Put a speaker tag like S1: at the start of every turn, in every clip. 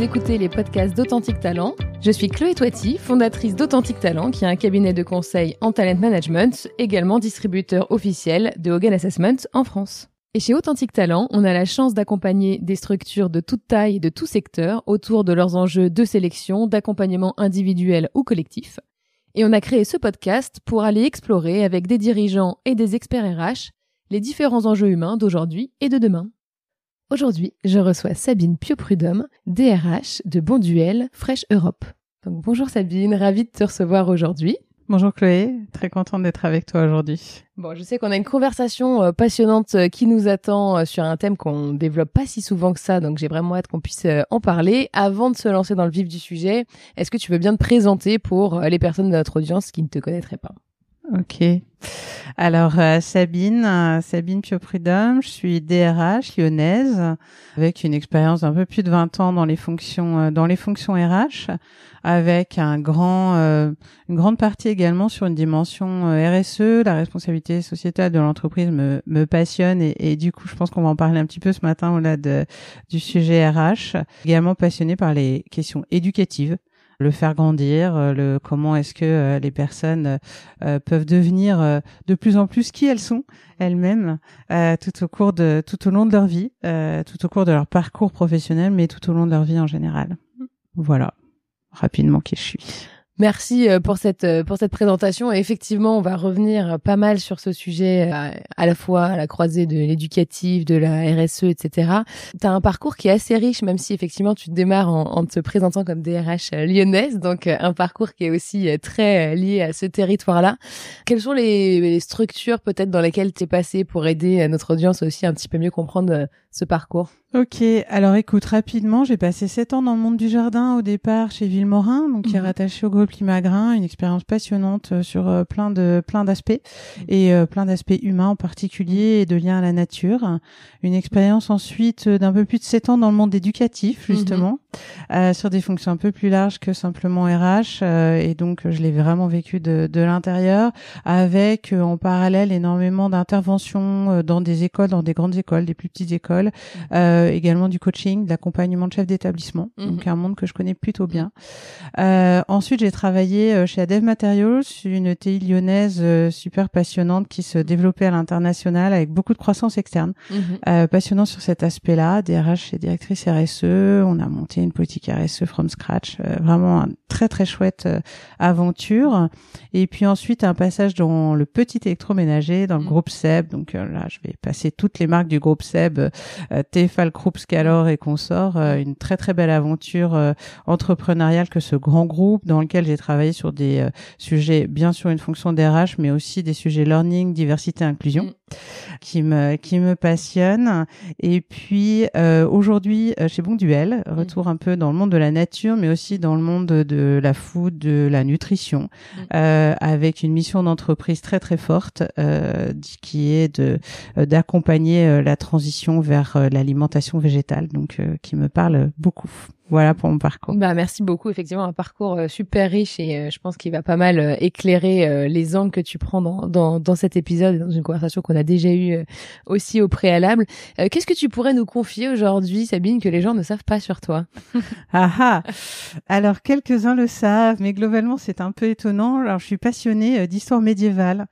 S1: vous écoutez les podcasts d'Authentique Talent. Je suis Chloé Toiti, fondatrice d'Authentique Talent, qui est un cabinet de conseil en talent management, également distributeur officiel de Hogan Assessment en France. Et chez Authentique Talent, on a la chance d'accompagner des structures de toute taille et de tout secteur autour de leurs enjeux de sélection, d'accompagnement individuel ou collectif. Et on a créé ce podcast pour aller explorer avec des dirigeants et des experts RH les différents enjeux humains d'aujourd'hui et de demain. Aujourd'hui, je reçois Sabine Pioprudhomme, DRH de Bonduel Fresh Europe. Donc bonjour Sabine, ravie de te recevoir aujourd'hui.
S2: Bonjour Chloé, très contente d'être avec toi aujourd'hui.
S1: Bon, je sais qu'on a une conversation euh, passionnante euh, qui nous attend euh, sur un thème qu'on développe pas si souvent que ça, donc j'ai vraiment hâte qu'on puisse en parler. Avant de se lancer dans le vif du sujet, est-ce que tu veux bien te présenter pour les personnes de notre audience qui ne te connaîtraient pas?
S2: Ok. Alors euh, Sabine, euh, Sabine Pioprudhomme, je suis DRH lyonnaise avec une expérience d'un peu plus de 20 ans dans les fonctions euh, dans les fonctions RH avec un grand une grande partie également sur une dimension RSE, la responsabilité sociétale de l'entreprise me, me passionne et, et, du coup je pense qu'on va en parler un petit peu ce matin au-delà de, du sujet RH. Également passionnée par les questions éducatives le faire grandir, euh, le comment est-ce que euh, les personnes euh, peuvent devenir de plus en plus qui elles sont elles-mêmes tout au cours de tout au long de leur vie, tout au cours de leur parcours professionnel, mais tout au long de leur vie en général. Mmh. Voilà, rapidement qui je suis.
S1: Merci euh, pour cette euh, pour cette présentation. Et effectivement, on va revenir pas mal sur ce sujet, euh, à, la fois à la croisée de l'éducatif, de la RSE, etc. Tu as un parcours qui est assez riche, même si effectivement tu démarres en, en te présentant comme DRH lyonnaise, donc un parcours qui est aussi très lié à ce territoire-là. Quelles sont les, les structures peut-être dans lesquelles tu es passé pour aider notre audience aussi un petit peu mieux comprendre ce parcours?
S2: Ok, alors écoute, rapidement, j'ai passé sept ans dans le monde du jardin au départ chez Villemorin, donc qui est mhm. rattaché au groupe Limagrin, une expérience passionnante euh, sur euh, plein de plein d'aspects mhm. et euh, plein d'aspects humains en particulier et de liens à la nature. Une expérience ensuite d'un peu plus de sept ans dans le monde éducatif mhm. justement, sur des fonctions un peu plus larges que simplement RH et donc je l'ai vraiment vécu de, de l'intérieur avec en parallèle énormément d'interventions dans des écoles, dans des grandes écoles, des plus petites écoles. Euh, également du coaching, de l'accompagnement de chef d'établissement, mhm. donc un monde que je connais plutôt bien. Euh, ensuite, j'ai travaillé euh, chez Adev Materials, une TI lyonnaise super passionnante qui se développait à l'international avec beaucoup de croissance externe. Mhm. passionnant sur cet aspect-là, DRH et directrice RSE, on a monté une politique RSE from scratch, vraiment une très très chouette aventure. Et puis ensuite un passage dans le petit électroménager, dans le mhm. groupe Seb. Donc là, je vais passer toutes les marques du groupe Seb, euh, Tefal Group, Scalor et consorts, euh, une très très belle aventure euh, entrepreneuriale que ce grand groupe dans lequel j'ai travaillé sur des euh, sujets, bien sûr une fonction DRH, mais aussi des sujets learning, diversité, inclusion, mm. qui me qui me passionnent. Et puis aujourd'hui chez Bonduel, mm. retour un peu dans le monde de la nature, mais aussi dans le monde de la food, de la nutrition, mm. avec une mission d'entreprise très très forte qui est de d'accompagner la transition vers euh, l'alimentation végétale, donc euh, qui me parle beaucoup. Voilà pour mon parcours.
S1: Bah merci beaucoup. Effectivement, un parcours euh, super riche et euh, je pense qu'il va pas mal euh, éclairer les angles que tu prends dans, dans, dans cet épisode, dans une conversation qu'on a déjà eue aussi au préalable. Qu'est-ce que tu pourrais nous confier aujourd'hui, Sabine, que les gens ne savent pas sur toi?
S2: Ah, ah Alors quelques-uns le savent, mais globalement c'est un peu étonnant. Alors je suis passionnée d'histoire médiévale,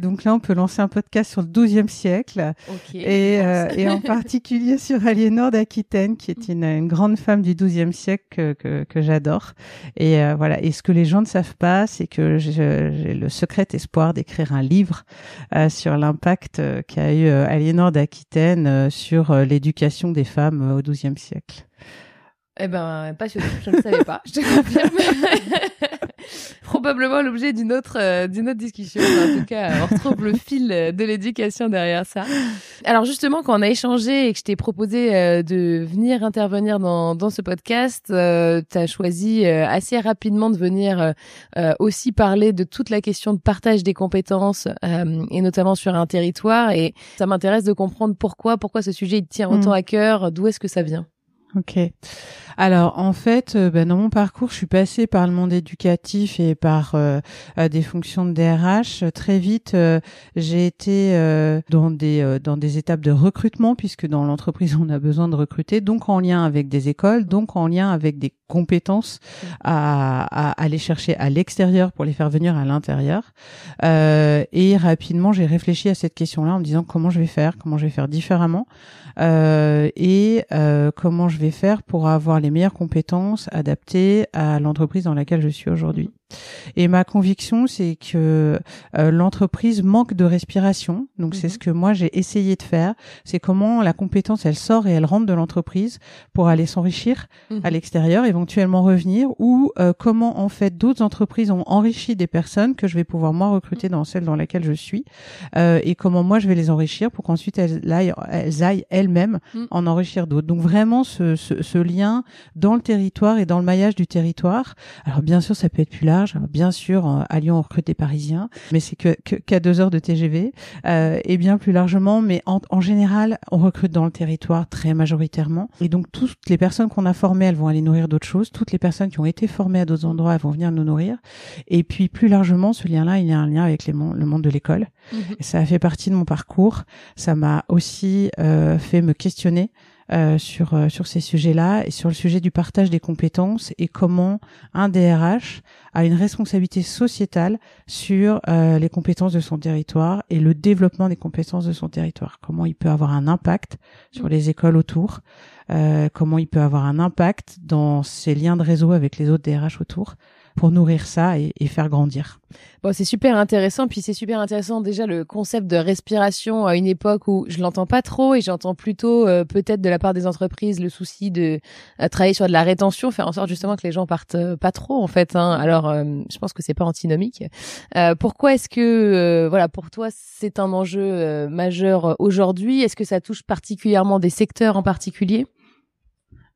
S2: donc là on peut lancer un podcast sur le XIIe siècle et, et en particulier sur Aliénor d'Aquitaine, qui est une, une grande femme du XIIe siècle que j'adore. Et euh, voilà. Et ce que les gens ne savent pas, c'est que j'ai le secret espoir d'écrire un livre euh, sur l'impact euh, qu'a eu Aliénor d'Aquitaine sur l'éducation des femmes au XIIe siècle.
S1: Eh ben, passionnant. Je ne savais pas. Je te confirme. Probablement l'objet d'une autre, euh, d'une autre discussion. En tout cas, on retrouve le fil de l'éducation derrière ça. Alors justement, quand on a échangé et que je t'ai proposé euh, de venir intervenir dans, dans ce podcast, euh, tu as choisi assez rapidement de venir aussi parler de toute la question de partage des compétences et notamment sur un territoire. Et ça m'intéresse de comprendre pourquoi, pourquoi ce sujet il tient autant mm. à cœur, d'où est-ce que ça vient?
S2: Ok. Alors en fait, euh, ben, dans mon parcours, je suis passée par le monde éducatif et par euh, des fonctions de DRH. Très vite, euh, j'ai été dans des dans des étapes de recrutement puisque dans l'entreprise on a besoin de recruter, donc en lien avec des écoles, donc en lien avec des compétences à, à aller chercher à l'extérieur pour les faire venir à l'intérieur. et rapidement, j'ai réfléchi à cette question-là en me disant comment je vais faire, comment je vais faire différemment et comment je vais faire pour avoir les meilleures compétences adaptées à l'entreprise dans laquelle je suis aujourd'hui. Et ma conviction, c'est que euh, l'entreprise manque de respiration. Donc c'est mhm. ce que moi j'ai essayé de faire. C'est comment la compétence, elle sort et elle rentre de l'entreprise pour aller s'enrichir mhm. à l'extérieur, éventuellement revenir, ou euh, comment en fait d'autres entreprises ont enrichi des personnes que je vais pouvoir moi recruter dans celle dans laquelle je suis, euh, et comment moi je vais les enrichir pour qu'ensuite elles aillent, elles aillent elles-mêmes mhm. en enrichir d'autres. Donc vraiment ce, ce, ce lien dans le territoire et dans le maillage du territoire. Alors bien sûr, ça peut être plus large Bien sûr, à Lyon, on recrute des Parisiens, mais c'est que qu'à deux heures de TGV. Euh, et bien plus largement, mais en, général, on recrute dans le territoire très majoritairement. Et donc, toutes les personnes qu'on a formées, elles vont aller nourrir d'autres choses. Toutes les personnes qui ont été formées à d'autres endroits, elles vont venir nous nourrir. Et puis, plus largement, ce lien-là, il y a un lien avec les, le monde de l'école. Mhm. Ça a fait partie de mon parcours. Ça m'a aussi euh, fait me questionner euh, sur euh, sur ces sujets-là et sur le sujet du partage des compétences et comment un DRH a une responsabilité sociétale sur euh, les compétences de son territoire et le développement des compétences de son territoire. Comment il peut avoir un impact sur les écoles autour, comment il peut avoir un impact dans ses liens de réseau avec les autres DRH autour pour nourrir ça et, faire grandir.
S1: Bon, c'est super intéressant. Puis c'est super intéressant déjà le concept de respiration à une époque où je l'entends pas trop et j'entends plutôt euh, peut-être de la part des entreprises le souci de euh, travailler sur de la rétention, faire en sorte justement que les gens partent euh, pas trop en fait. Hein. Alors, je pense que c'est pas antinomique. pourquoi est-ce que voilà pour toi c'est un enjeu majeur aujourd'hui? Est-ce que ça touche particulièrement des secteurs en particulier?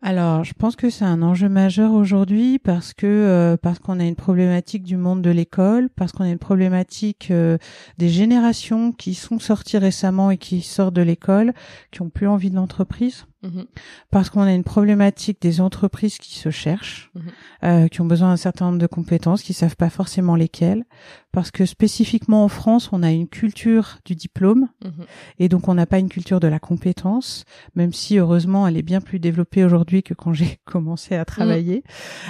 S2: Alors, je pense que c'est un enjeu majeur aujourd'hui parce que euh, parce qu'on a une problématique du monde de l'école, parce qu'on a une problématique euh, des générations qui sont sorties récemment et qui sortent de l'école, qui ont plus envie de l'entreprise. Mhm. Parce qu'on a une problématique des entreprises qui se cherchent, mhm. euh, qui ont besoin d'un certain nombre de compétences, qui savent pas forcément lesquelles. Parce que spécifiquement en France, on a une culture du diplôme mhm. et donc on n'a pas une culture de la compétence, même si heureusement elle est bien plus développée aujourd'hui que quand j'ai commencé à travailler,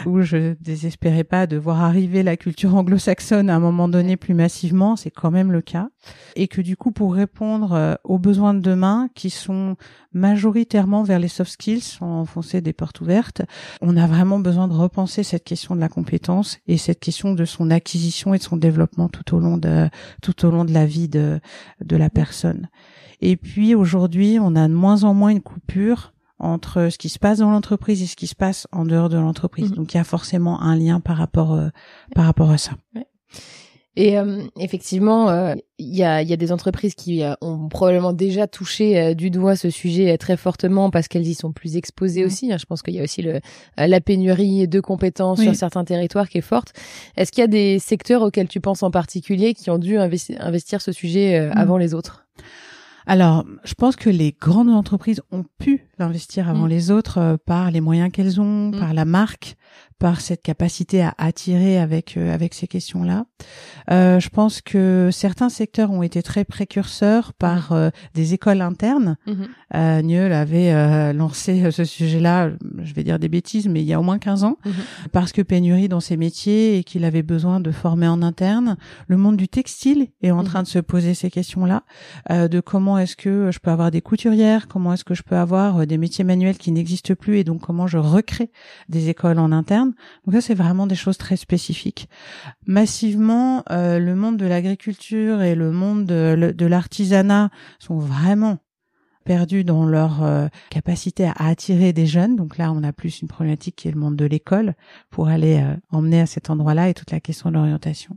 S2: où je désespérais pas de voir arriver la culture anglo-saxonne à un moment donné plus massivement. C'est quand même le cas et que du coup pour répondre euh, aux besoins de demain qui sont majoritairement vers les soft skills, enfoncer des portes ouvertes. On a vraiment besoin de repenser cette question de la compétence et cette question de son acquisition et de son développement tout au long de tout au long de la vie de de la personne. Et puis aujourd'hui, on a de moins en moins une coupure entre ce qui se passe dans l'entreprise et ce qui se passe en dehors de l'entreprise. Mmh. Donc il y a forcément un lien par rapport euh, par rapport à ça.
S1: Et euh, effectivement, euh, il y, a, y, a, des entreprises qui euh, ont probablement déjà touché du doigt ce sujet très fortement parce qu'elles y sont plus exposées mmh. aussi. Hein. Je pense qu'il y a aussi le, la pénurie de compétences sur certains territoires qui est forte. Est-ce qu'il y a des secteurs auxquels tu penses en particulier qui ont dû investir ce sujet mmh. avant les autres?
S2: Alors, je pense que les grandes entreprises ont pu l'investir avant mmh. les autres par les moyens qu'elles ont, par la marque, par cette capacité à attirer avec euh, avec ces questions-là. Euh, je pense que certains secteurs ont été très précurseurs par euh, des écoles internes. Mm avait lancé ce sujet-là, je vais dire des bêtises, mais il y a au moins 15 ans, mhm. parce que pénurie dans ces métiers et qu'il avait besoin de former en interne. Le monde du textile est en mhm. train de se poser ces questions-là, de comment est-ce que je peux avoir des couturières, comment est-ce que je peux avoir des métiers manuels qui n'existent plus et donc comment je recrée des écoles en interne. Donc ça, c'est vraiment des choses très spécifiques. Massivement, euh, le monde de l'agriculture et le monde de, l'artisanat sont vraiment perdus dans leur euh, capacité à attirer des jeunes. Donc là, on a plus une problématique qui est le monde de l'école pour aller euh, emmener à cet endroit-là et toute la question de l'orientation.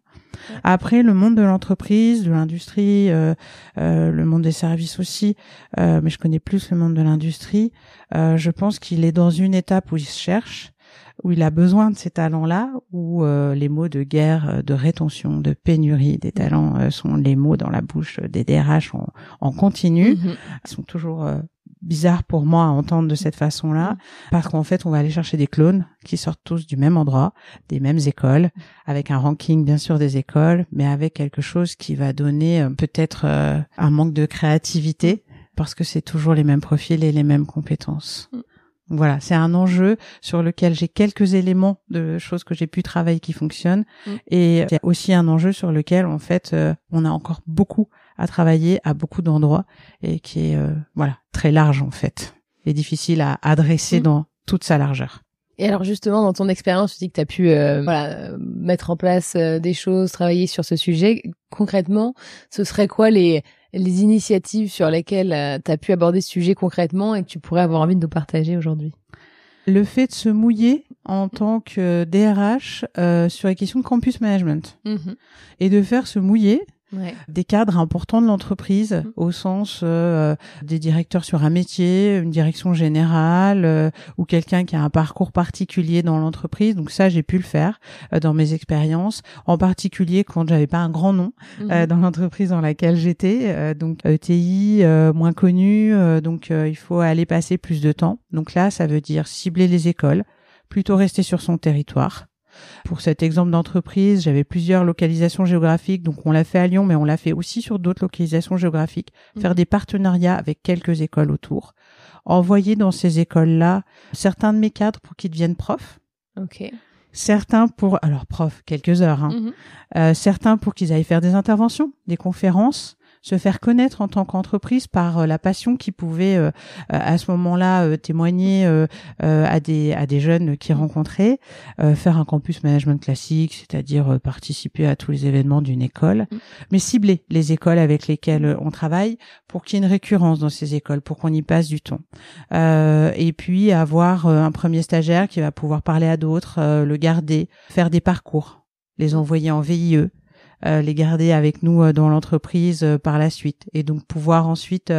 S2: Après, le monde de l'entreprise, de l'industrie, le monde des services aussi, mais je connais plus le monde de l'industrie. je pense qu'il est dans une étape où il se cherche où il a besoin de ces talents-là, où euh, les mots de guerre, euh, de rétention, de pénurie des talents euh, sont les mots dans la bouche des DRH en, en continu. Mhm. Ils sont toujours bizarre pour moi à entendre de cette façon-là, mm. parce qu'en fait, on va aller chercher des clones qui sortent tous du même endroit, des mêmes écoles, avec un ranking bien sûr des écoles, mais avec quelque chose qui va donner euh, peut-être euh, un manque de créativité, parce que c'est toujours les mêmes profils et les mêmes compétences. Mm. Voilà, c'est un enjeu sur lequel j'ai quelques éléments de choses que j'ai pu travailler qui fonctionnent, mm. et il y a aussi un enjeu sur lequel en fait euh, on a encore beaucoup à travailler à beaucoup d'endroits et qui est euh, voilà très large en fait et difficile à adresser mmh. dans toute sa largeur.
S1: Et alors justement, dans ton expérience, tu dis que tu as pu euh, voilà, mettre en place euh, des choses, travailler sur ce sujet. Concrètement, ce serait quoi les, les initiatives sur lesquelles tu as pu aborder ce sujet concrètement et que tu pourrais avoir envie de nous partager aujourd'hui?
S2: Le fait de se mouiller en tant que DRH sur les questions de campus management. Mmh et de faire se mouiller des cadres importants de l'entreprise mmh. au sens euh, des directeurs sur un métier, une direction générale euh, ou quelqu'un qui a un parcours particulier dans l'entreprise. Donc ça, j'ai pu le faire euh, dans mes expériences, en particulier quand j'avais pas un grand nom mmh. dans l'entreprise dans laquelle j'étais. donc ETI moins connu, donc il faut aller passer plus de temps. Donc là, ça veut dire cibler les écoles, plutôt rester sur son territoire pour cet exemple d'entreprise, j'avais plusieurs localisations géographiques, donc on l'a fait à Lyon, mais on l'a fait aussi sur d'autres localisations géographiques. Mmh. Faire des partenariats avec quelques écoles autour. Envoyer dans ces écoles-là certains de mes cadres pour qu'ils deviennent profs.
S1: Ok.
S2: Certains pour, alors profs, quelques heures, hein. Mmh. Euh, certains pour qu'ils aillent faire des interventions, des conférences, se faire connaître en tant qu'entreprise par euh, la passion qui pouvait euh, à ce moment-là euh, témoigner à des à des jeunes qui rencontraient, faire un campus management classique, c'est-à-dire participer à tous les événements d'une école, mm. mais cibler les écoles avec lesquelles on travaille pour qu'il y ait une récurrence dans ces écoles, pour qu'on y passe du temps. et puis avoir un premier stagiaire qui va pouvoir parler à d'autres, le garder, faire des parcours, les envoyer en VIE, euh, les garder avec nous euh, dans l'entreprise euh, par la suite et donc pouvoir ensuite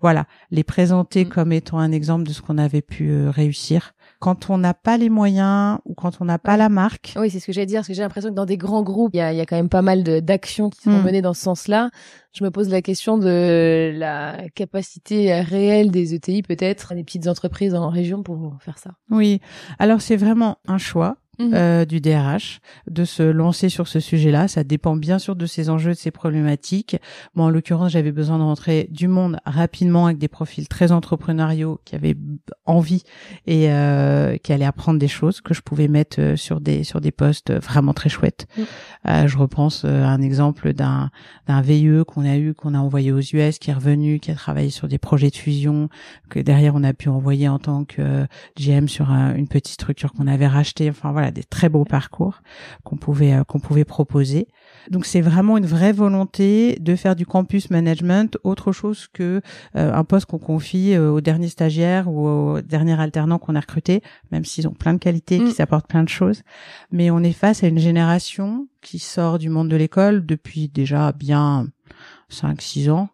S2: voilà les présenter mm. comme étant un exemple de ce qu'on avait pu réussir quand on n'a pas les moyens ou quand on n'a pas la marque.
S1: Oui, c'est ce que j'allais dire, parce que j'ai l'impression que dans des grands groupes, il y a, y a, quand même pas mal d'actions qui sont mm. menées dans ce sens-là. Je me pose la question de la capacité réelle des ETI, peut-être, des petites entreprises en région pour faire ça.
S2: Oui, alors c'est vraiment un choix. Mhm. euh, du DRH de se lancer sur ce sujet-là. Ça dépend bien sûr de ses enjeux, de ses problématiques. Moi, en l'occurrence, j'avais besoin de rentrer du monde rapidement avec des profils très entrepreneuriaux qui avaient envie et euh, qui allaient apprendre des choses que je pouvais mettre euh, sur des sur des postes vraiment très chouettes. Euh, je repense euh, à un exemple d'un d'un VIE qu'on a eu, qu'on a envoyé aux US, qui est revenu, qui a travaillé sur des projets de fusion, que derrière on a pu envoyer en tant que GM sur une petite structure qu'on avait rachetée. Enfin voilà des très beaux parcours qu'on pouvait euh, qu'on pouvait proposer. Donc c'est vraiment une vraie volonté de faire du campus management autre chose que euh, un poste qu'on confie euh, au dernier stagiaire ou au dernier alternant qu'on a recruté, même s'ils ont plein de qualités, qui mm. s'apportent plein de choses. Mais on est face à une génération qui sort du monde de l'école depuis déjà bien 5 6 ans,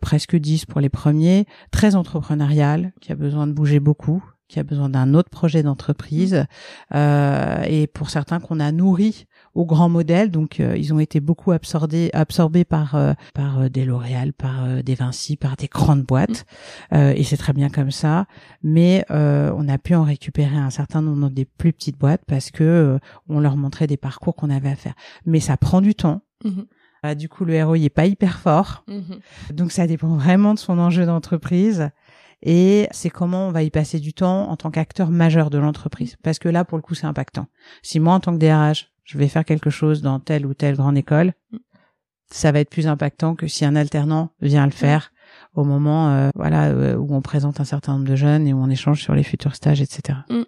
S2: presque 10 pour les premiers, très entrepreneurial, qui a besoin de bouger beaucoup, qui a besoin d'un autre projet d'entreprise mmh. euh, et pour certains qu'on a nourri au grand modèle donc euh, ils ont été beaucoup absorbés absorbés par euh, par euh, des L'Oréal par des Vinci par des grandes boîtes mmh. et c'est très bien comme ça mais on a pu en récupérer un certain nombre dans des plus petites boîtes parce que on leur montrait des parcours qu'on avait à faire mais ça prend du temps mmh. du coup le ROI est pas hyper fort donc ça dépend vraiment de son enjeu d'entreprise et c'est comment on va y passer du temps en tant qu'acteur majeur de l'entreprise. Parce que là, pour le coup, c'est impactant. Si moi, en tant que DRH, je vais faire quelque chose dans telle ou telle grande école, ça va être plus impactant que si un alternant vient le faire au moment euh, voilà euh, où on présente un certain nombre de jeunes et où on échange sur les futurs stages, etc. Mm.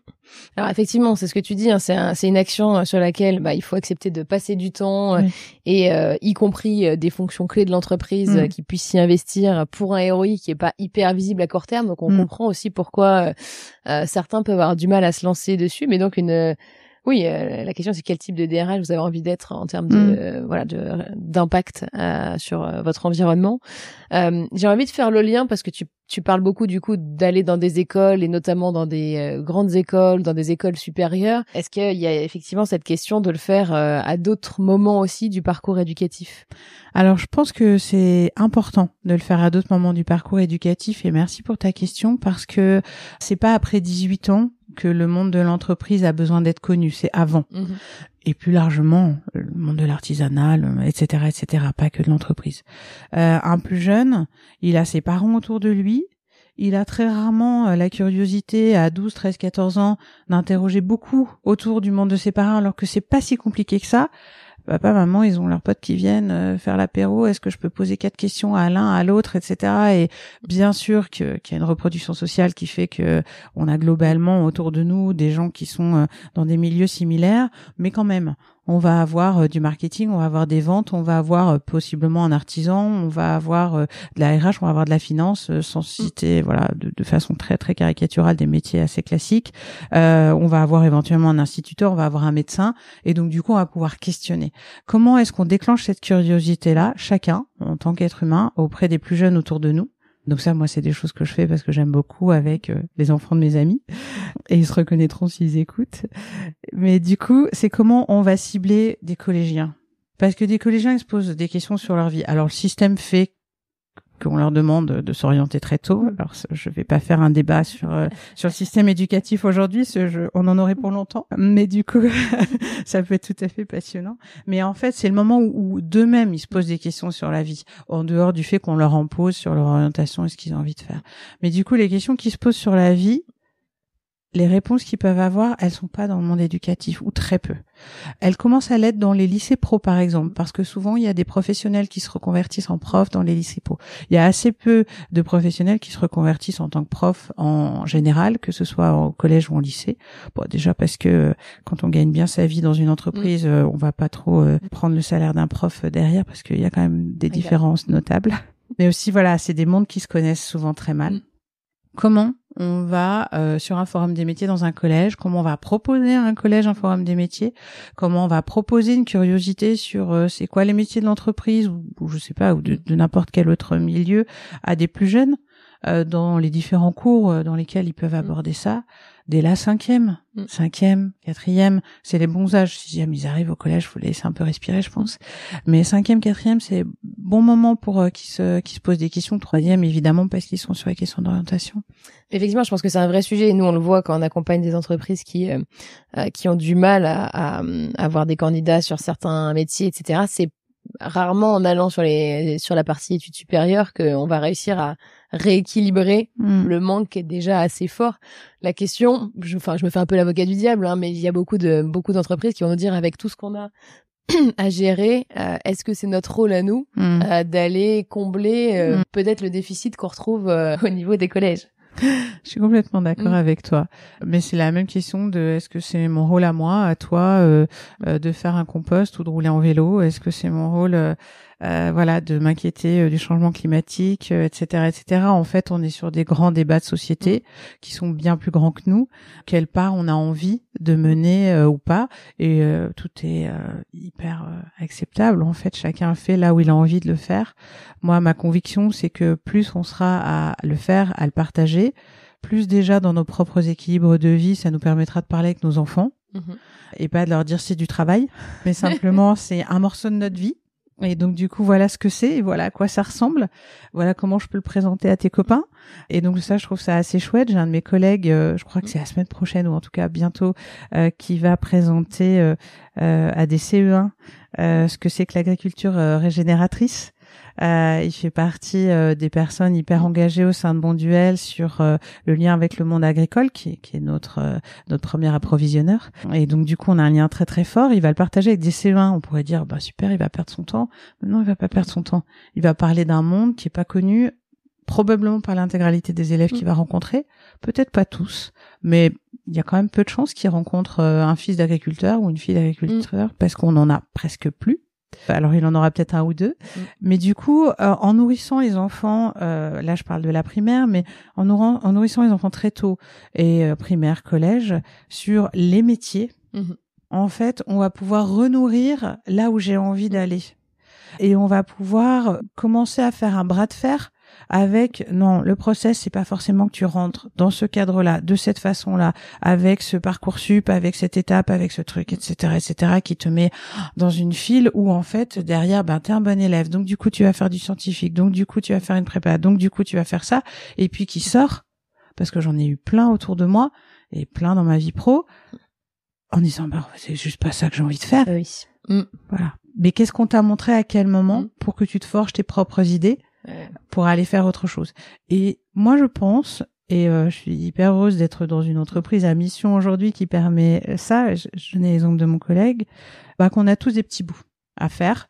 S1: Alors effectivement, c'est ce que tu dis, hein, c'est une action euh, sur laquelle bah, il faut accepter de passer du temps et y compris des fonctions clés de l'entreprise mm. qui puissent s'y investir pour un ROI qui est pas hyper visible à court terme. Donc on mm. comprend aussi pourquoi certains peuvent avoir du mal à se lancer dessus, mais donc une Oui, euh, la question c'est quel type de DRH vous avez envie d'être en termes de mm. euh, voilà de d'impact euh, sur votre environnement. J'ai envie de faire le lien parce que tu tu parles beaucoup du coup d'aller dans des écoles et notamment dans des grandes écoles, dans des écoles supérieures. Est-ce qu'il y a effectivement cette question de le faire à d'autres moments aussi du parcours éducatif?
S2: Alors je pense que c'est important de le faire à d'autres moments du parcours éducatif et merci pour ta question parce que c'est pas après 18 ans que le monde de l'entreprise a besoin d'être connu, c'est avant. Mhm. Et plus largement, le monde de l'artisanat, etc., etc., pas que de l'entreprise. Euh, un plus jeune, il a ses parents autour de lui, il a très rarement euh, la curiosité à 12, 13, 14 ans d'interroger beaucoup autour du monde de ses parents alors que c'est pas si compliqué que ça papa, maman, ils ont leurs potes qui viennent euh, faire l'apéro. Est-ce que je peux poser quatre questions à l'un, à l'autre, etc. Et bien sûr qu'il y a une reproduction sociale qui fait que on a globalement autour de nous des gens qui sont euh, dans des milieux similaires, mais quand même, on va avoir euh, du marketing, on va avoir des ventes, on va avoir euh, possiblement un artisan, on va avoir euh, de la RH, on va avoir de la finance, sans citer voilà de, façon très très caricaturale des métiers assez classiques. on va avoir éventuellement un instituteur, on va avoir un médecin, et donc du coup on va pouvoir questionner. Comment est-ce qu'on déclenche cette curiosité là, chacun en tant qu'être humain, auprès des plus jeunes autour de nous? Donc ça, moi, c'est des choses que je fais parce que j'aime beaucoup avec euh, les enfants de mes amis et ils se reconnaîtront s'ils écoutent. Mais du coup, c'est comment on va cibler des collégiens? Parce que des collégiens, ils se posent des questions sur leur vie. Alors le système fait qu'on leur demande de s'orienter très tôt. Alors, je vais pas faire un débat sur euh, sur le système éducatif aujourd'hui, on en aurait pour longtemps. Mais du coup, ça peut être tout à fait passionnant. Mais en fait, c'est le moment où, où d'eux-mêmes ils se posent des questions sur la vie, en dehors du fait qu'on leur en pose sur leur orientation et ce qu'ils ont envie de faire. Mais du coup, les questions qui se posent sur la vie, les réponses qu'ils peuvent avoir, elles sont pas dans le monde éducatif ou très peu. Elles commencent à l'être dans les lycées pro par exemple, parce que souvent il y a des professionnels qui se reconvertissent en prof dans les lycées pro. Il y a assez peu de professionnels qui se reconvertissent en tant que prof en général, que ce soit au collège ou au lycée. Bon, déjà parce que euh, quand on gagne bien sa vie dans une entreprise, euh, on va pas trop euh, prendre le salaire d'un prof derrière parce qu'il y a quand même des différences notables. Mais aussi voilà, c'est des mondes qui se connaissent souvent très mal. Mm. Comment on va euh, sur un forum des métiers dans un collège, comment on va proposer à un collège un forum des métiers, comment on va proposer une curiosité sur euh, c'est quoi les métiers de l'entreprise ou, je sais pas ou de, n'importe quel autre milieu à des plus jeunes euh, dans les différents cours dans lesquels ils peuvent aborder ça dès la cinquième, mm. cinquième, quatrième, c'est les bons âges. Sixième, ils arrivent au collège, faut les laisser un peu respirer, je pense. Mais cinquième, quatrième, c'est bon moment pour euh, qu'ils se, qui se posent des questions. Troisième, évidemment, parce qu'ils sont sur les questions d'orientation.
S1: Effectivement, je pense que c'est un vrai sujet. Nous, on le voit quand on accompagne des entreprises qui euh, euh, qui ont du mal à, à, avoir des candidats sur certains métiers, etc. C'est rarement en allant sur les sur la partie études supérieures qu'on va réussir à rééquilibrer mm. le manque qui est déjà assez fort. La question, je, enfin, je me fais un peu l'avocat du diable, hein, mais il y a beaucoup de beaucoup d'entreprises qui vont nous dire avec tout ce qu'on a à gérer, euh, est-ce que c'est notre rôle à nous mm. euh, d'aller combler euh, mm. peut-être le déficit qu'on retrouve au niveau des collèges?
S2: je suis complètement d'accord avec toi. Mais c'est la même question de est-ce que c'est mon rôle à moi, à toi, de faire un compost ou de rouler en vélo? Est-ce que c'est mon rôle euh, voilà, de m'inquiéter euh, du changement climatique, etc., euh, etc. En fait, on est sur des grands débats de société qui sont bien plus grands que nous. Quelle part on a envie de mener ou pas Et tout est hyper acceptable. En fait, chacun fait là où il a envie de le faire. Moi, ma conviction, c'est que plus on sera à le faire, à le partager, plus déjà dans nos propres équilibres de vie, ça nous permettra de parler avec nos enfants. Mhm. et pas de leur dire c'est du travail, mais simplement c'est un morceau de notre vie et donc du coup voilà ce que c'est et voilà à quoi ça ressemble. Voilà comment je peux le présenter à tes copains. Et donc ça je trouve ça assez chouette. J'ai un de mes collègues, euh, je crois que c'est la semaine prochaine ou en tout cas bientôt, euh, qui va présenter euh, à des CE1 ce que c'est que l'agriculture régénératrice. Euh, il fait partie euh, des personnes hyper engagées au sein de Bonduel sur euh, le lien avec le monde agricole, qui, qui est notre notre premier approvisionneur. Et donc du coup, on a un lien très très fort. Il va le partager avec des CE1. On pourrait dire, bah super, il va perdre son temps. Non, il va pas perdre son temps. Il va parler d'un monde qui est pas connu, probablement par l'intégralité des élèves qu'il va rencontrer. Peut-être pas tous, mais il y a quand même peu de chances qu'il rencontre un fils d'agriculteur ou une fille d'agriculteur parce qu'on en a presque plus. Alors il en aura peut-être un ou deux, mm. mais du coup, euh, en nourrissant les enfants, euh, là je parle de la primaire, mais en, nourrissant les enfants très tôt et euh, primaire, collège, sur les métiers, mm-hmm. en fait, on va pouvoir renourrir là où j'ai envie d'aller. Et on va pouvoir commencer à faire un bras de fer avec non le process c'est pas forcément que tu rentres dans ce cadre-là de cette façon-là avec ce parcours sup avec cette étape avec ce truc etc etc qui te met dans une file où en fait derrière ben t'es un bon élève donc du coup tu vas faire du scientifique donc du coup tu vas faire une prépa donc du coup tu vas faire ça et puis qui sort parce que j'en ai eu plein autour de moi et plein dans ma vie pro en disant bah c'est juste pas ça que j'ai envie de faire
S1: oui. Mm.
S2: voilà mais qu'est-ce qu'on t'a montré à quel moment
S1: Mm.
S2: pour que tu te forges tes propres idées
S1: Ouais.
S2: pour aller faire autre chose. Et moi, je pense, et euh, je suis hyper heureuse d'être dans une entreprise à mission aujourd'hui qui permet ça, je, je donnais l'exemple de mon collègue, bah, qu'on a tous des petits bouts à faire.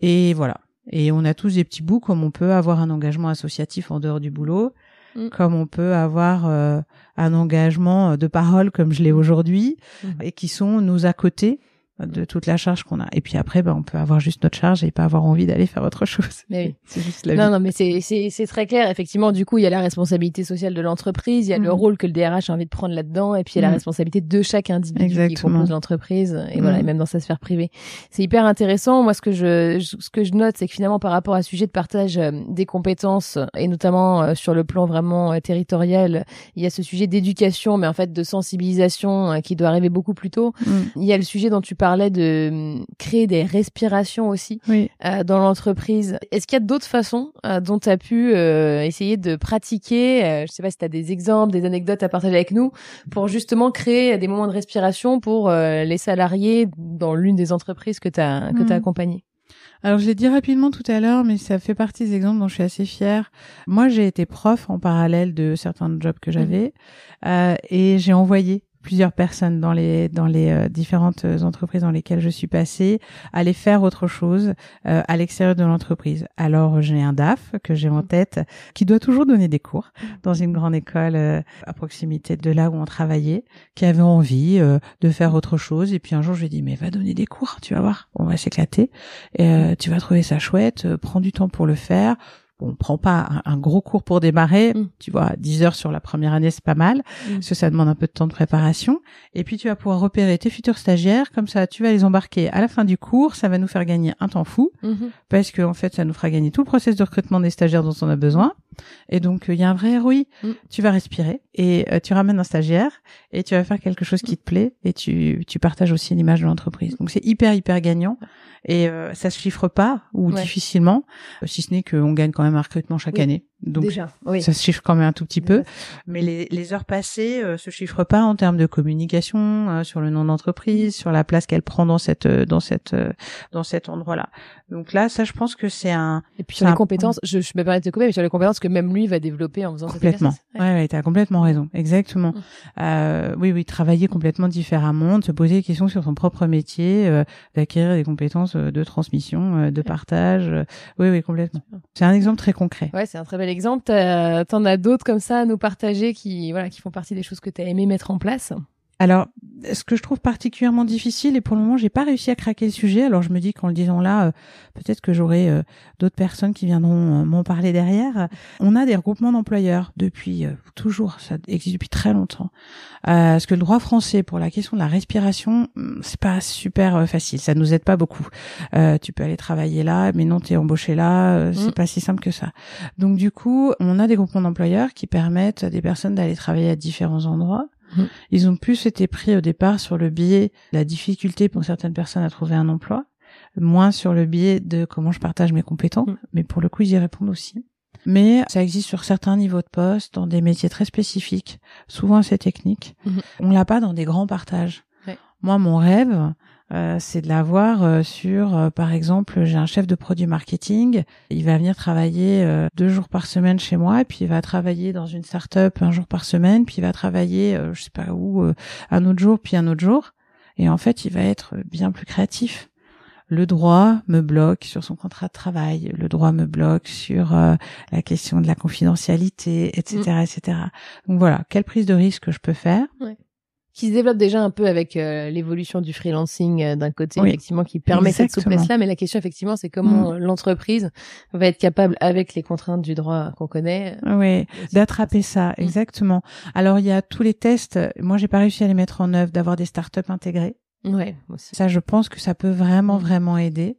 S2: Et voilà. Et on a tous des petits bouts comme on peut avoir un engagement associatif en dehors du boulot,
S1: Mm.
S2: comme on peut avoir euh, un engagement de parole comme je l'ai aujourd'hui,
S1: Mm.
S2: et qui sont nos à côté de toute la charge qu'on a. Et puis après, bah, on peut avoir juste notre charge et pas avoir envie d'aller faire autre chose.
S1: Mais oui.
S2: C'est juste la
S1: Non,
S2: vie.
S1: non, mais c'est, c'est, c'est très clair. Effectivement, du coup, il y a la responsabilité sociale de l'entreprise, il y a le
S2: Mhm.
S1: rôle que le DRH a envie de prendre là-dedans, et puis il y a la
S2: Mhm.
S1: responsabilité de chaque individu qui
S2: Exactement.
S1: compose l'entreprise, et voilà,
S2: Mhm.
S1: et même dans sa sphère privée. C'est hyper intéressant. Moi, ce que je, ce que je note, c'est que finalement, par rapport à ce sujet de partage euh, des compétences, et notamment euh, sur le plan vraiment euh, territorial, il y a ce sujet d'éducation, mais en fait de sensibilisation euh, qui doit arriver beaucoup plus tôt. Il y a le sujet dont tu parlais de hum, créer des respirations aussi
S2: Oui.
S1: euh, dans l'entreprise. Est-ce qu'il y a d'autres façons euh, dont tu as pu euh, essayer de pratiquer Je sais pas si tu as des exemples, des anecdotes à partager avec nous pour justement créer des moments de respiration pour les salariés dans l'une des entreprises que tu as que
S2: Mhm.
S1: tu accompagnées?
S2: Alors je l'ai dit rapidement tout à l'heure, mais ça fait partie des exemples dont je suis assez fière. Moi, j'ai été prof en parallèle de certains jobs que j'avais, euh, et j'ai envoyé plusieurs personnes dans les dans les euh, différentes entreprises dans lesquelles je suis passée aller faire autre chose euh, à l'extérieur de l'entreprise. Alors j'ai un DAF que j'ai en tête qui doit toujours donner des cours dans une grande école euh, à proximité de là où on travaillait, qui avait envie euh, de faire autre chose. Et puis un jour je lui ai dit mais va donner des cours, tu vas voir, on va s'éclater. Et, euh, tu vas trouver ça chouette, euh, prends du temps pour le faire. Bon, prends pas un, un gros cours pour démarrer,
S1: Mm.
S2: tu vois, 10 heures sur la première année, c'est pas mal,
S1: Mm.
S2: parce que ça demande un peu de temps de préparation. Et puis tu vas pouvoir repérer tes futurs stagiaires, comme ça tu vas les embarquer à la fin du cours, ça va nous faire gagner un temps fou,
S1: Mhm.
S2: parce que en fait ça nous fera gagner tout le process de recrutement des stagiaires dont on a besoin. Et donc il y a un vrai ROI.
S1: Mm.
S2: Tu vas respirer et euh, tu ramènes un stagiaire et tu vas faire quelque chose qui te plaît et tu, tu partages aussi l'image de l'entreprise. Donc c'est hyper hyper gagnant et euh, ça se chiffre pas ou
S1: Ouais.
S2: difficilement, euh, si ce n'est qu'on gagne quand même un recrutement chaque
S1: Oui.
S2: année. Donc
S1: Déjà, oui.
S2: ça se chiffre quand même un tout petit peu, mais les, les heures passées euh, se chiffrent pas en termes de communication euh, sur le nom d'entreprise, sur la place qu'elle prend dans cette euh, dans cette euh, dans cet endroit-là. Donc là, ça, je pense que c'est un
S1: Et puis sur les
S2: un-
S1: compétences, je, je me permets de te couper, mais sur les compétences que même lui va développer en faisant
S2: complètement. Ouais, ouais, t'as complètement raison, exactement.
S1: Mm.
S2: Euh, oui, oui, travailler complètement différemment, de se poser des questions sur son propre métier, euh, d'acquérir des compétences de transmission, euh, de partage. oui, oui, complètement. C'est un exemple très concret.
S1: Ouais, c'est un très bel exemple. T'as- T'en as d'autres comme ça à nous partager qui, voilà, qui font partie des choses que tu as aimé mettre en place?
S2: Alors, ce que je trouve particulièrement difficile, et pour le moment, j'ai pas réussi à craquer le sujet. Alors, je me dis qu'en le disant là, euh, peut-être que j'aurai euh, d'autres personnes qui viendront euh, m'en parler derrière. On a des regroupements d'employeurs depuis toujours, ça existe depuis très longtemps. Euh, parce que le droit français pour la question de la respiration, hum, c'est pas super facile. Ça nous aide pas beaucoup. Euh, tu peux aller travailler là, mais non, t'es embauché là. euh, c'est
S1: Mm.
S2: pas si simple que ça. Donc, du coup, on a des groupements d'employeurs qui permettent à des personnes d'aller travailler à différents endroits. Ils ont plus été pris au départ sur le biais de la difficulté pour certaines personnes à trouver un emploi, moins sur le biais de comment je partage mes compétences,
S1: Mm.
S2: mais pour le coup, ils y répondent aussi. Mais ça existe sur certains niveaux de poste, dans des métiers très spécifiques, souvent assez techniques.
S1: Mhm.
S2: On l'a pas dans des grands partages.
S1: Ouais.
S2: Moi, mon rêve, euh, c'est de l'avoir euh, sur, euh, par exemple, j'ai un chef de produit marketing, il va venir travailler euh, deux jours par semaine chez moi, puis il va travailler dans une start-up un jour par semaine, puis il va travailler, euh, je sais pas où, un autre jour, puis un autre jour, et en fait, il va être bien plus créatif. Le droit me bloque sur son contrat de travail, le droit me bloque sur la question de la confidentialité, etc., etc. Donc voilà, quelle prise de risque je peux faire
S1: Qui se développe déjà un peu avec euh, l'évolution du freelancing euh, d'un côté,
S2: Oui.
S1: effectivement, qui permet cette souplesse-là. Mais la question, effectivement, c'est comment euh, l'entreprise va être capable, avec les contraintes du droit qu'on connaît,
S2: Oui, d'attraper ça,
S1: Mm.
S2: exactement. Alors il y a tous les tests. Moi, j'ai pas réussi à les mettre en œuvre, d'avoir des startups intégrées.
S1: Ouais, aussi.
S2: Ça, je pense que ça peut vraiment,
S1: Mm.
S2: vraiment aider.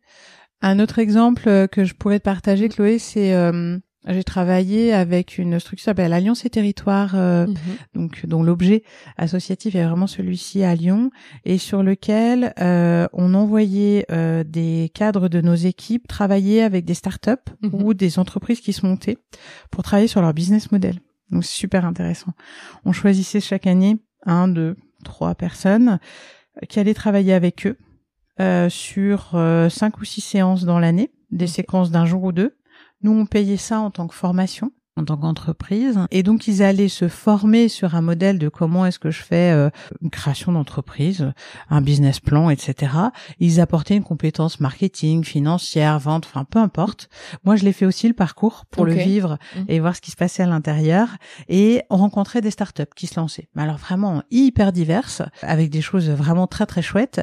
S2: Un autre exemple euh, que je pourrais te partager, Chloé, c'est euh, j'ai travaillé avec une structure qui s'appelle Alliance et Territoire, euh,
S1: Mhm.
S2: donc dont l'objet associatif est vraiment celui-ci à Lyon, et sur lequel euh, on envoyait euh, des cadres de nos équipes travailler avec des startups
S1: Mhm.
S2: ou des entreprises qui se montaient pour travailler sur leur business model. Donc c'est super intéressant. On choisissait chaque année un, deux, trois personnes qui allaient travailler avec eux euh, sur euh, cinq ou six séances dans l'année, des séquences d'un jour ou deux. Nous, on payait ça en tant que formation en tant qu'entreprise. Et donc, ils allaient se former sur un modèle de comment est-ce que je fais euh, une création d'entreprise, un business plan, etc. Ils apportaient une compétence marketing, financière, vente, enfin, peu importe. Moi, je l'ai fait aussi le parcours pour le vivre
S1: Mhm.
S2: et voir ce qui se passait à l'intérieur. Et on rencontrait des startups qui se lançaient. Mais alors vraiment hyper diverses, avec des choses vraiment très très chouettes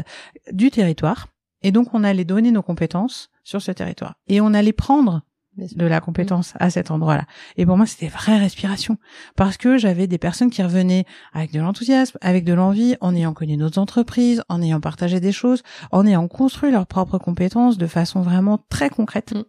S2: du territoire. Et donc, on allait donner nos compétences sur ce territoire. Et on allait prendre. De la compétence à cet endroit-là. Et pour moi, c'était vraie respiration. Parce que j'avais des personnes qui revenaient avec de l'enthousiasme, avec de l'envie, en ayant connu d'autres entreprises, en ayant partagé des choses, en ayant construit leurs propres compétences de façon vraiment très concrète.
S1: Mm.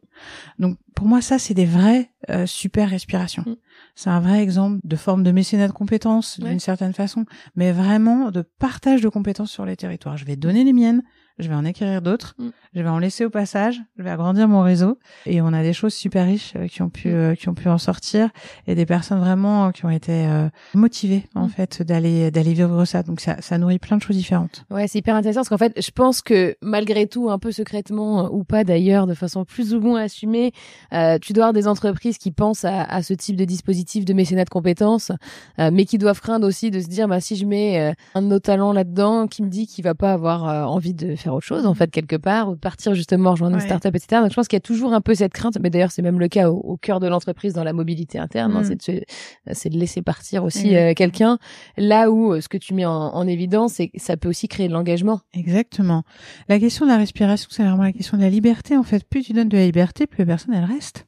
S2: Donc, pour moi, ça, c'est des vraies euh, super respirations.
S1: Mm.
S2: C'est un vrai exemple de forme de mécénat de compétences,
S1: Ouais.
S2: d'une certaine façon, mais vraiment de partage de compétences sur les territoires. Je vais donner les miennes, je vais en acquérir d'autres,
S1: Mm.
S2: je vais en laisser au passage, je vais agrandir mon réseau, et on a des choses super riches euh, qui ont pu
S1: Mm.
S2: euh, qui ont pu en sortir et des personnes vraiment euh, qui ont été euh, motivées en
S1: Mm.
S2: fait d'aller d'aller vivre ça donc ça ça nourrit plein de choses différentes
S1: Ouais, c'est hyper intéressant parce qu'en fait, je pense que malgré tout, un peu secrètement euh, ou pas d'ailleurs, de façon plus ou moins assumée, euh, tu dois avoir des entreprises qui pensent à, à ce type de dispositif de mécénat de compétences, euh, mais qui doivent craindre aussi de se dire, bah si je mets un de nos talents là-dedans, qui me dit qu'il va pas avoir envie de faire autre chose en fait quelque part ou de partir justement rejoindre une
S2: Ouais.
S1: startup, etc. Donc je pense qu'il y a toujours un peu cette crainte, mais d'ailleurs c'est même le cas au, au cœur de l'entreprise dans la mobilité interne, hein,
S2: Mm.
S1: c'est de, se- c'est de laisser partir aussi
S2: Exact.
S1: euh, quelqu'un. Là où euh, ce que tu mets en, en évidence, c'est ça peut aussi créer de l'engagement.
S2: exactement la question de la respiration c'est vraiment la question de la liberté en fait plus tu donnes de la liberté plus la personne elle reste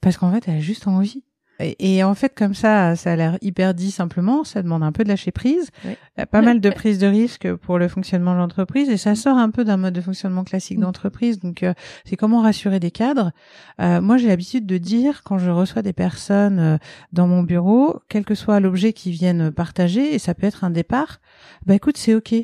S2: parce qu'en fait elle a juste envie et, et en fait comme ça ça a l'air hyper dit simplement ça demande un peu de lâcher prise
S1: Ouais.
S2: Il y a pas mal de prise de risque pour le fonctionnement de l'entreprise et ça sort un peu d'un mode de fonctionnement classique
S1: Mm.
S2: d'entreprise. Donc, euh, c'est comment rassurer des cadres. Euh, moi, j'ai l'habitude de dire quand je reçois des personnes euh, dans mon bureau, quel que soit l'objet qu'ils viennent partager, et ça peut être un départ, bah écoute, c'est ok.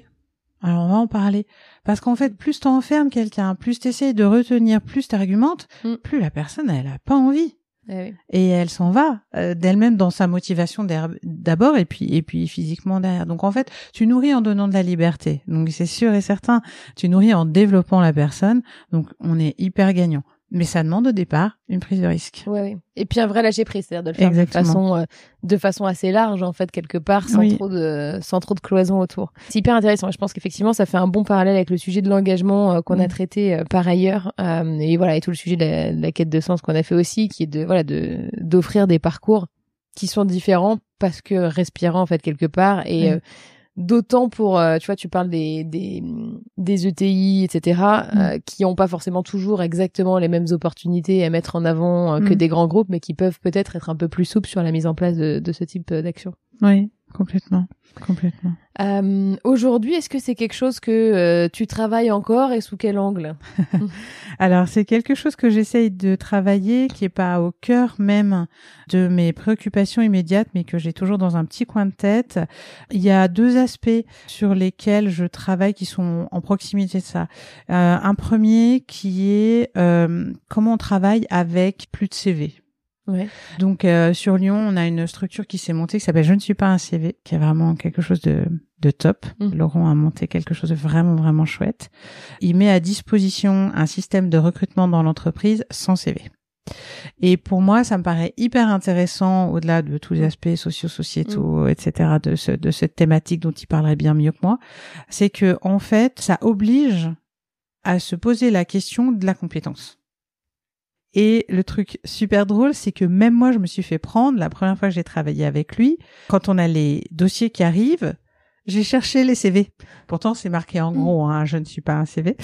S2: Alors on va en parler. Parce qu'en fait, plus t'enfermes quelqu'un, plus t'essayes de retenir, plus t'argumentes,
S1: Mm.
S2: plus la personne, elle a pas envie
S1: oui.
S2: et elle s'en va euh, d'elle-même dans sa motivation d'abord et puis et puis physiquement derrière. Donc en fait, tu nourris en donnant de la liberté. Donc c'est sûr et certain, tu nourris en développant la personne. Donc on est hyper gagnant. Mais ça demande au départ une prise de risque.
S1: Ouais, ouais. Et puis un vrai lâcher prise, c'est-à-dire de le faire de façon, euh, de façon assez large en fait quelque part, sans
S2: Oui.
S1: trop de, sans trop de cloison autour. C'est hyper intéressant. Je pense qu'effectivement, ça fait un bon parallèle avec le sujet de l'engagement euh, qu'on a
S2: Mm.
S1: traité euh, par ailleurs, et voilà, et tout le sujet de la, de la quête de sens qu'on a fait aussi, qui est de voilà de d'offrir des parcours qui sont différents parce que respirants en fait quelque part et
S2: Oui.
S1: D'autant pour, euh, tu vois, tu parles des des, des ETI, etc., euh, qui ont pas forcément toujours exactement les mêmes opportunités à mettre en avant euh, que
S2: Mm.
S1: des grands groupes, mais qui peuvent peut-être être un peu plus souples sur la mise en place de, de ce type euh, d'action.
S2: Oui, complètement, complètement.
S1: Euh, Aujourd'hui, est-ce que c'est quelque chose que euh, tu travailles encore et sous quel angle
S2: Alors c'est quelque chose que j'essaye de travailler, qui est pas au cœur même de mes préoccupations immédiates, mais que j'ai toujours dans un petit coin de tête. Il y a deux aspects sur lesquels je travaille qui sont en proximité de ça. Euh, un premier qui est euh, comment on travaille avec plus de CV.
S1: Ouais.
S2: Donc euh, sur Lyon, on a une structure qui s'est montée qui s'appelle Je ne suis pas un CV, qui est vraiment quelque chose de, de top.
S1: Mhm.
S2: Laurent a monté quelque chose de vraiment vraiment chouette. Il met à disposition un système de recrutement dans l'entreprise sans CV. Et pour moi, ça me paraît hyper intéressant, au-delà de tous les aspects socio-sociétaux, etc., de, ce, de cette thématique dont il parlerait bien mieux que moi, c'est que en fait, ça oblige à se poser la question de la compétence. Et le truc super drôle, c'est que même moi, je me suis fait prendre la première fois que j'ai travaillé avec lui. Quand on a les dossiers qui arrivent, j'ai cherché les CV. Pourtant, c'est marqué en gros, hein, je ne suis pas un CV.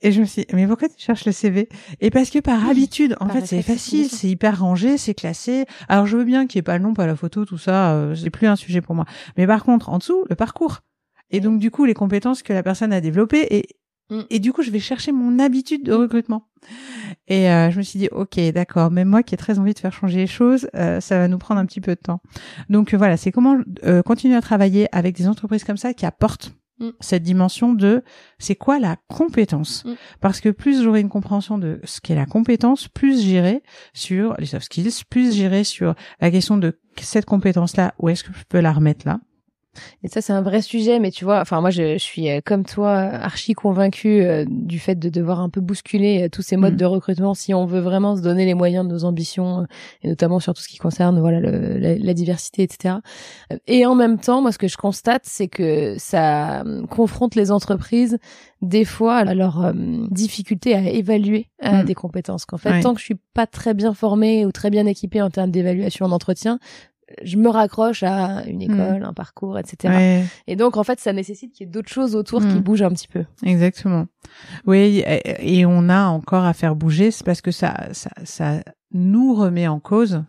S2: Et je me suis dit, mais pourquoi tu cherches le CV Et parce que par habitude, en
S1: par
S2: fait, c'est facile, c'est hyper rangé, c'est classé. Alors, je veux bien qu'il n'y ait pas le nom, pas la photo, tout ça, euh, c'est plus un sujet pour moi. Mais par contre, en dessous, le parcours. Et donc du coup, les compétences que la personne a développées et
S1: Mm.
S2: et du coup, je vais chercher mon habitude de recrutement. Et euh, je me suis dit, ok, d'accord, même moi qui ai très envie de faire changer les choses, euh, ça va nous prendre un petit peu de temps. Donc euh, voilà, c'est comment euh, continuer à travailler avec des entreprises comme ça qui apportent
S1: Mm.
S2: cette dimension de c'est quoi la compétence
S1: Mm.
S2: parce que plus j'aurai une compréhension de ce qu'est la compétence plus j'irai sur les soft skills plus j'irai sur la question de cette compétence là où est-ce que je peux la remettre là
S1: Et ça, c'est un vrai sujet, mais tu vois, enfin, moi, je, je suis euh, comme toi, archi convaincue euh, du fait de devoir un peu bousculer euh, tous ces modes
S2: Mhm.
S1: de recrutement si on veut vraiment se donner les moyens de nos ambitions, et notamment sur tout ce qui concerne, voilà, le- la, la diversité, etc. Et en même temps, moi, ce que je constate, c'est que ça confronte les entreprises des fois à leur difficulté à évaluer
S2: Mhm.
S1: des compétences. Qu'en fait,
S2: Ouais.
S1: tant que je suis pas très bien formée ou très bien équipée en termes d'évaluation d'entretien, je me raccroche à une école, un parcours, etc.
S2: ouais
S1: Et donc, en fait, ça nécessite qu'il y ait d'autres choses autour qui
S2: Mm.
S1: bougent un petit peu.
S2: Exactement. Oui, et, et on a encore à faire bouger, c'est parce que ça, ça, ça nous remet en cause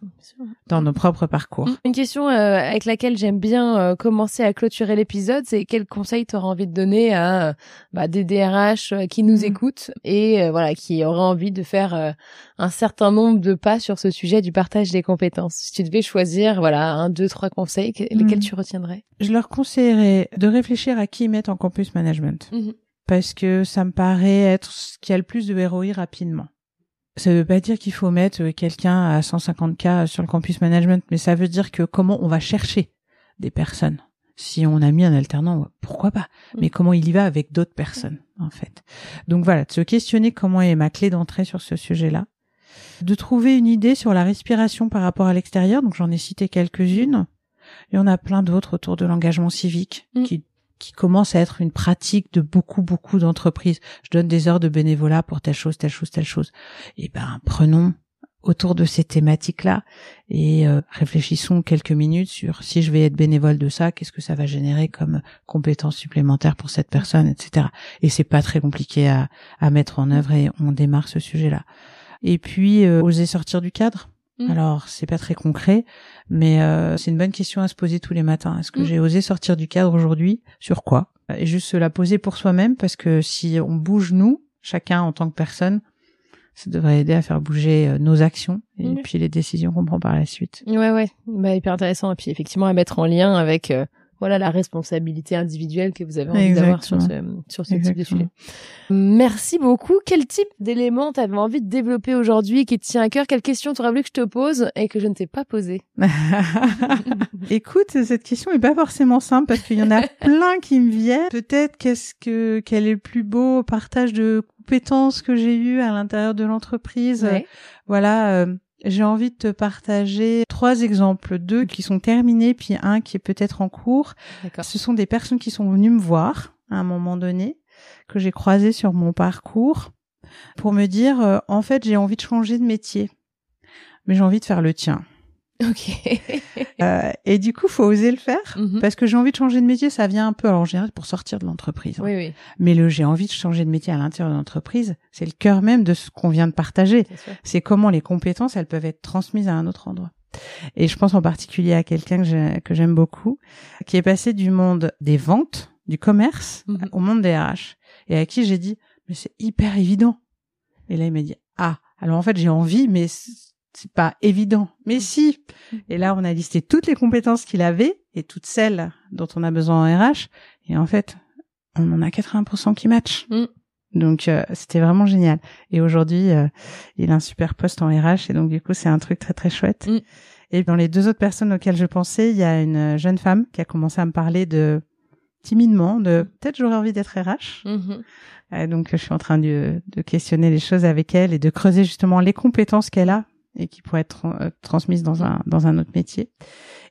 S2: dans nos propres parcours.
S1: Une question euh, avec laquelle j'aime bien euh, commencer à clôturer l'épisode, c'est quel conseil tu auras envie de donner à euh, bah, des DRH qui nous
S2: Mm.
S1: écoutent et euh, voilà qui auraient envie de faire euh, un certain nombre de pas sur ce sujet du partage des compétences? Si tu devais choisir voilà un, deux, trois conseils, que- lesquels
S2: Mm.
S1: tu retiendrais?
S2: Je leur conseillerais de réfléchir à qui ils mettent en campus management.
S1: Mhm.
S2: Parce que ça me paraît être ce qui a le plus de ROI rapidement. Ça veut pas dire qu'il faut mettre euh, quelqu'un à 150K sur le campus management, mais ça veut dire que comment on va chercher des personnes? Si on a mis un alternant, pourquoi pas?
S1: Mm.
S2: Mais comment il y va avec d'autres personnes, en fait? Donc voilà, de se questionner comment est ma clé d'entrée sur ce sujet-là. De trouver une idée sur la respiration par rapport à l'extérieur, donc j'en ai cité quelques-unes. Il y en a plein d'autres autour de l'engagement civique
S1: Mm.
S2: qui qui commence à être une pratique de beaucoup beaucoup d'entreprises. Je donne des heures de bénévolat pour telle chose, telle chose, telle chose. Et ben prenons autour de ces thématiques-là et euh, réfléchissons quelques minutes sur si je vais être bénévole de ça, qu'est-ce que ça va générer comme compétences supplémentaires pour cette personne, etc. Et c'est pas très compliqué à, à mettre en œuvre et on démarre ce sujet-là. Et puis euh, oser sortir du cadre.
S1: Mm.
S2: Alors c'est pas très concret, mais euh, c'est une bonne question à se poser tous les matins. Est-ce que
S1: Mm.
S2: j'ai osé sortir du cadre aujourd'hui? Sur quoi? Et juste se la poser pour soi-même, parce que si on bouge nous, chacun en tant que personne, ça devrait aider à faire bouger euh, nos actions et
S1: Mm.
S2: puis les décisions qu'on prend par la suite.
S1: Ouais, ouais, bah, hyper intéressant. Et puis effectivement à mettre en lien avec euh, voilà la responsabilité individuelle que vous avez envie d'avoir sur ce, sur ce type de sujet. Merci beaucoup. Quel type d'éléments tu avais envie de développer aujourd'hui qui te tient à cœur? Quelle question tu aurais voulu que je te pose et que je ne t'ai pas posée?
S2: Écoute, cette question est pas forcément simple parce qu'il y en a plein qui me viennent. Peut-être qu'est-ce que quel est le plus beau partage de compétences que j'ai eu à l'intérieur de l'entreprise?
S1: Ouais.
S2: Voilà, euh, j'ai envie de te partager trois exemples, deux qui sont terminés puis un qui est peut-être en cours. Ce sont des personnes qui sont venues me voir à un moment donné que j'ai croisé sur mon parcours pour me dire euh, en fait, j'ai envie de changer de métier. Mais j'ai envie de faire le tien.
S1: Ok.
S2: Euh, et du coup, faut oser le faire
S1: Mhm.
S2: parce que j'ai envie de changer de métier, ça vient un peu alors en général pour sortir de l'entreprise. hein.
S1: Oui, oui,
S2: Mais le j'ai envie de changer de métier à l'intérieur de l'entreprise, c'est le cœur même de ce qu'on vient de partager. C'est comment les compétences, elles peuvent être transmises à un autre endroit. Et je pense en particulier à quelqu'un que j'ai- que j'aime beaucoup, qui est passé du monde des ventes, du commerce,
S1: Mhm.
S2: au monde des RH, et à qui j'ai dit, mais c'est hyper évident. Et là, il m'a dit, ah, alors en fait, j'ai envie, mais c'est pas évident. Mais si. Et là, on a listé toutes les compétences qu'il avait et toutes celles dont on a besoin en RH. Et en fait, on en a 80% qui matchent.
S1: Mm.
S2: Donc, euh, c'était vraiment génial. Et aujourd'hui, euh, il a un super poste en RH. Et donc, du coup, c'est un truc très, très chouette.
S1: Mm.
S2: Et dans les deux autres personnes auxquelles je pensais, il y a une jeune femme qui a commencé à me parler de timidement de peut-être j'aurais envie d'être RH.
S1: Mhm.
S2: Euh, donc je suis en train de, de questionner les choses avec elle et de creuser justement les compétences qu'elle a et qui pourraient être euh, transmises dans un dans un autre métier.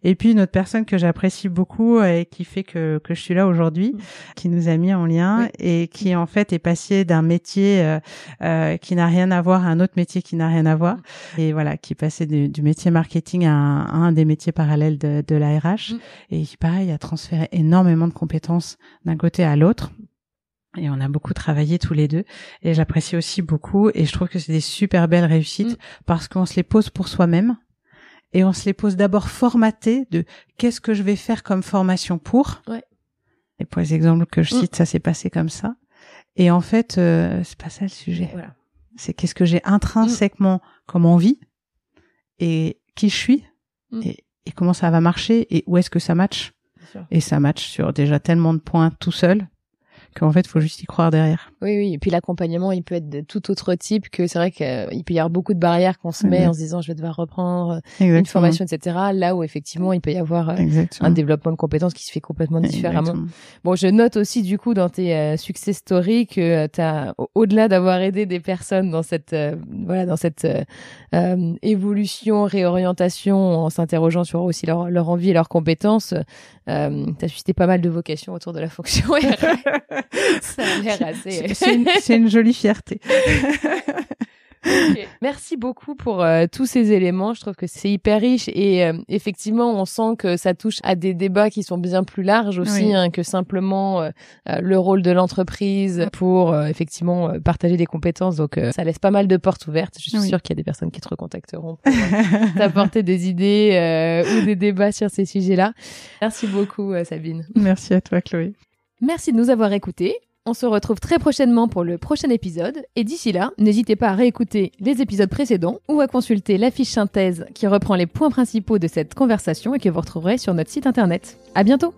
S2: Et puis une autre personne que j'apprécie beaucoup et qui fait que que je suis là aujourd'hui,
S1: Mm.
S2: qui nous a mis en lien
S1: Oui.
S2: et qui en fait est passé d'un métier euh, euh, qui n'a rien à voir à un autre métier qui n'a rien à voir et voilà qui est passé du, du métier marketing à un, à un des métiers parallèles de, de la RH
S1: Mm.
S2: et qui pareil a transféré énormément de compétences d'un côté à l'autre. Et on a beaucoup travaillé tous les deux. Et j'apprécie aussi beaucoup. Et je trouve que c'est des super belles réussites
S1: Mm.
S2: parce qu'on se les pose pour soi-même. Et on se les pose d'abord formatées de qu'est-ce que je vais faire comme formation pour?
S1: Ouais.
S2: Et pour les exemples que je
S1: Mm.
S2: cite, ça s'est passé comme ça. Et en fait, euh, c'est pas ça le sujet.
S1: Voilà.
S2: C'est qu'est-ce que j'ai intrinsèquement comme envie et qui je suis
S1: Mm.
S2: et, et comment ça va marcher et où est-ce que ça match. Et ça match sur déjà tellement de points tout seul qu'en fait, faut juste y croire derrière.
S1: Oui, oui. Et puis l'accompagnement, il peut être de tout autre type que c'est vrai qu'il peut y avoir beaucoup de barrières qu'on se met en se disant je vais devoir reprendre
S2: Exactement.
S1: une formation, etc. Là où effectivement, il peut y avoir euh,
S2: Exactement.
S1: un développement de compétences qui se fait complètement différemment.
S2: Exactement.
S1: Bon, je note aussi du coup dans tes euh, success stories que tu as au-delà d'avoir aidé des personnes dans cette euh, voilà dans cette euh, euh, évolution, réorientation en s'interrogeant sur aussi leur leur envie et leurs compétences, euh, tu as suscité pas mal de vocations autour de la fonction RH. Ça a l'air assez
S2: C'est- C'est une, c'est une jolie fierté.
S1: Merci beaucoup pour euh, tous ces éléments. Je trouve que c'est hyper riche et euh, effectivement, on sent que ça touche à des débats qui sont bien plus larges aussi
S2: Oui.
S1: hein, que simplement euh, le rôle de l'entreprise pour effectivement partager des compétences. Donc, ça laisse pas mal de portes ouvertes. Je suis
S2: Oui.
S1: sûre qu'il y a des personnes qui te recontacteront pour t'apporter des idées ou des débats sur ces sujets-là. Merci beaucoup, Sabine.
S2: Merci à toi, Chloé.
S1: Merci de nous avoir écoutés. On se retrouve très prochainement pour le prochain épisode. Et d'ici là, n'hésitez pas à réécouter les épisodes précédents ou à consulter la fiche synthèse qui reprend les points principaux de cette conversation et que vous retrouverez sur notre site internet. À bientôt!